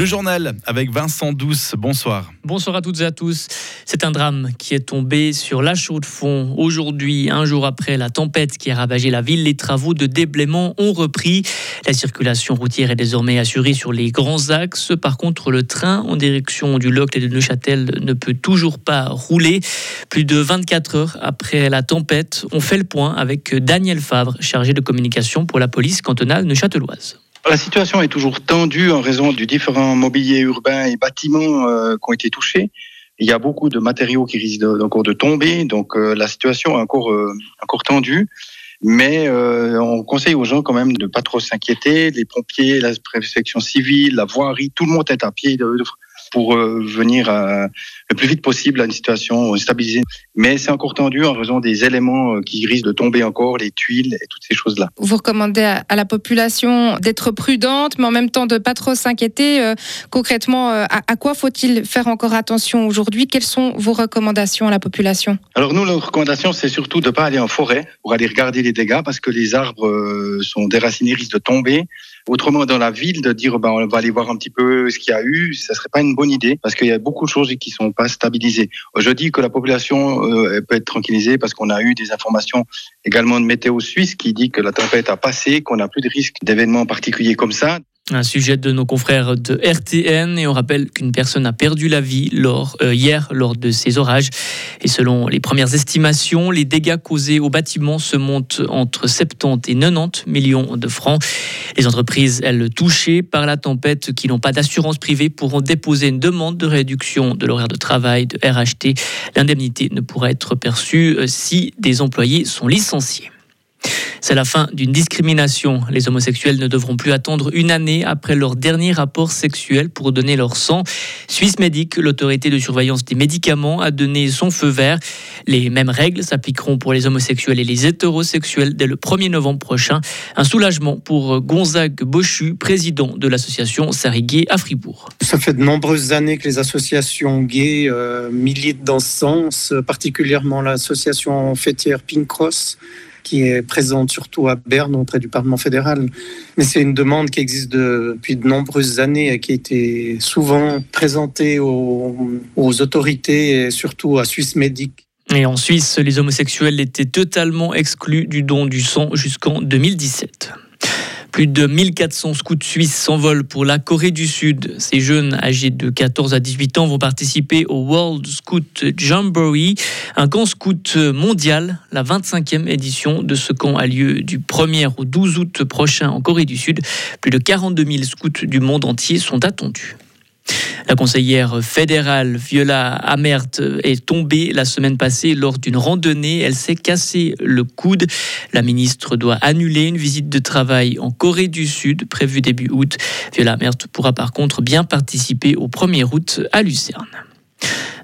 Le journal avec Vincent Douce. Bonsoir. Bonsoir à toutes et à tous. C'est un drame qui est tombé sur la chaux de fond. Aujourd'hui, un jour après la tempête qui a ravagé la ville, les travaux de déblaiement ont repris. La circulation routière est désormais assurée sur les grands axes. Par contre, le train en direction du Locle et de Neuchâtel ne peut toujours pas rouler. Plus de 24 heures après la tempête, on fait le point avec Daniel Favre, chargé de communication pour la police cantonale neuchâteloise. La situation est toujours tendue en raison du différents mobiliers urbains et bâtiments euh, qui ont été touchés. Il y a beaucoup de matériaux qui risquent encore de tomber, donc euh, la situation est encore, euh, encore tendue. Mais on conseille aux gens quand même de pas trop s'inquiéter. Les pompiers, la préfecture civile, la voirie, tout le monde est à pied pour euh, venir euh, le plus vite possible à une situation stabilisée. Mais c'est encore tendu en raison des éléments euh, qui risquent de tomber encore, les tuiles et toutes ces choses-là. Vous recommandez à la population d'être prudente, mais en même temps de pas trop s'inquiéter. concrètement, à, quoi faut-il faire encore attention aujourd'hui? Quelles sont vos recommandations à la population? Alors nous, nos recommandations, c'est surtout de ne pas aller en forêt pour aller regarder les dégâts parce que les arbres sont déracinés, risquent de tomber. Autrement, dans la ville, de dire ben, on va aller voir un petit peu ce qu'il y a eu, ça serait pas une bonne idée parce qu'il y a beaucoup de choses qui sont pas stabilisées. Je dis que la population euh, peut être tranquillisée parce qu'on a eu des informations également de météo suisse qui dit que la tempête a passé, qu'on n'a plus de risque d'événements particuliers comme ça. Un sujet de nos confrères de RTN et on rappelle qu'une personne a perdu la vie lors, euh, hier lors de ces orages. Et selon les premières estimations, les dégâts causés au bâtiment se montent entre 70 et 90 millions de francs. Les entreprises, elles, touchées par la tempête, qui n'ont pas d'assurance privée, pourront déposer une demande de réduction de l'horaire de travail de RHT. L'indemnité ne pourra être perçue euh, si des employés sont licenciés. C'est la fin d'une discrimination. Les homosexuels ne devront plus attendre une année après leur dernier rapport sexuel pour donner leur sang. Suisse Médic, l'autorité de surveillance des médicaments, a donné son feu vert. Les mêmes règles s'appliqueront pour les homosexuels et les hétérosexuels dès le 1er novembre prochain. Un soulagement pour Gonzague Bochu, président de l'association Sarigué à Fribourg. Ça fait de nombreuses années que les associations gays euh, militent dans ce sens, particulièrement l'association fêtière Pink Cross qui est présente surtout à Berne auprès du Parlement fédéral. Mais c'est une demande qui existe depuis de nombreuses années et qui a été souvent présentée aux, aux autorités et surtout à Suisse Médic. Et en Suisse, les homosexuels étaient totalement exclus du don du sang jusqu'en 2017. Plus de 1400 scouts suisses s'envolent pour la Corée du Sud. Ces jeunes âgés de 14 à 18 ans vont participer au World Scout Jamboree, un camp scout mondial. La 25e édition de ce camp a lieu du 1er au 12 août prochain en Corée du Sud. Plus de 42 000 scouts du monde entier sont attendus. La conseillère fédérale Viola Amert est tombée la semaine passée lors d'une randonnée. Elle s'est cassé le coude. La ministre doit annuler une visite de travail en Corée du Sud prévue début août. Viola Amert pourra par contre bien participer au 1er août à Lucerne.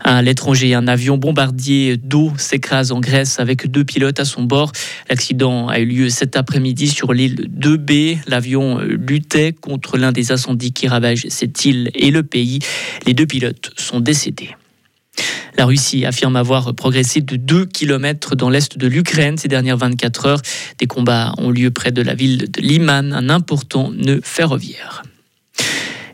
À l'étranger, un avion bombardier d'eau s'écrase en Grèce avec deux pilotes à son bord. L'accident a eu lieu cet après-midi sur l'île 2B. L'avion luttait contre l'un des incendies qui ravagent cette île et le pays. Les deux pilotes sont décédés. La Russie affirme avoir progressé de 2 km dans l'est de l'Ukraine ces dernières 24 heures. Des combats ont lieu près de la ville de Liman, un important nœud ferroviaire.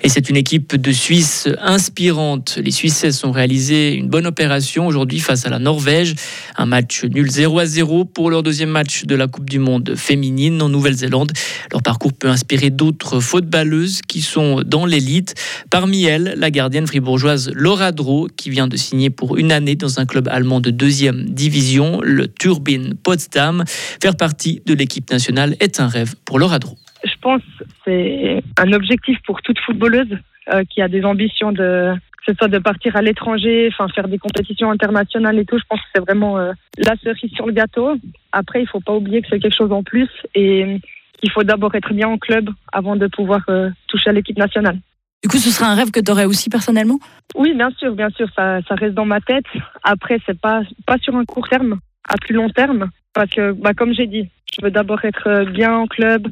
Et c'est une équipe de Suisse inspirante. Les Suisses ont réalisé une bonne opération aujourd'hui face à la Norvège. Un match nul 0 à 0 pour leur deuxième match de la Coupe du Monde féminine en Nouvelle-Zélande. Leur parcours peut inspirer d'autres footballeuses qui sont dans l'élite. Parmi elles, la gardienne fribourgeoise Laura Dro, qui vient de signer pour une année dans un club allemand de deuxième division, le Turbine Potsdam. Faire partie de l'équipe nationale est un rêve pour Laura Dro je pense c'est un objectif pour toute footballeuse euh, qui a des ambitions de que ce soit de partir à l'étranger, enfin faire des compétitions internationales et tout. Je pense que c'est vraiment euh, la cerise sur le gâteau. Après, il faut pas oublier que c'est quelque chose en plus et qu'il faut d'abord être bien en club avant de pouvoir euh, toucher à l'équipe nationale. Du coup, ce serait un rêve que tu aurais aussi personnellement? Oui, bien sûr, bien sûr, ça, ça reste dans ma tête. Après, c'est pas pas sur un court terme, à plus long terme, parce que, bah, comme j'ai dit, je veux d'abord être bien en club,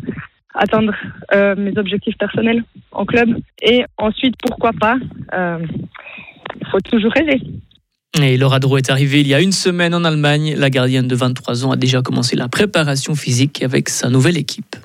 atteindre euh, mes objectifs personnels en club. Et ensuite, pourquoi pas, il euh, faut toujours rêver. Et Laura Dro est arrivée il y a une semaine en Allemagne. La gardienne de 23 ans a déjà commencé la préparation physique avec sa nouvelle équipe.